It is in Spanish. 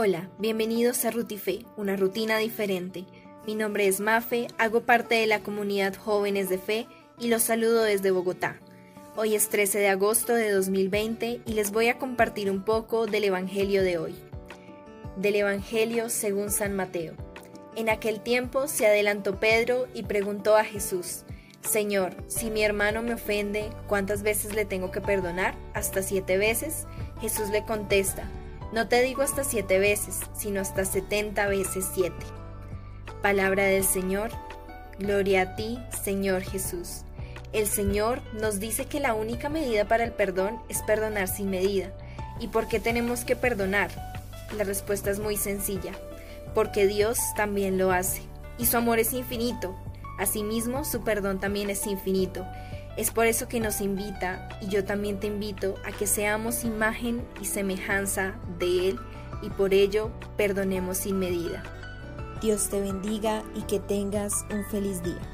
Hola, bienvenidos a Rutife, una rutina diferente. Mi nombre es Mafe, hago parte de la comunidad Jóvenes de Fe y los saludo desde Bogotá. Hoy es 13 de agosto de 2020 y les voy a compartir un poco del Evangelio de hoy. Del Evangelio según San Mateo. En aquel tiempo se adelantó Pedro y preguntó a Jesús, Señor, si mi hermano me ofende, ¿cuántas veces le tengo que perdonar? ¿Hasta siete veces? Jesús le contesta, no te digo hasta siete veces, sino hasta setenta veces siete. Palabra del Señor, gloria a ti, Señor Jesús. El Señor nos dice que la única medida para el perdón es perdonar sin medida. ¿Y por qué tenemos que perdonar? La respuesta es muy sencilla, porque Dios también lo hace, y su amor es infinito. Asimismo, su perdón también es infinito. Es por eso que nos invita, y yo también te invito, a que seamos imagen y semejanza de Él, y por ello perdonemos sin medida. Dios te bendiga y que tengas un feliz día.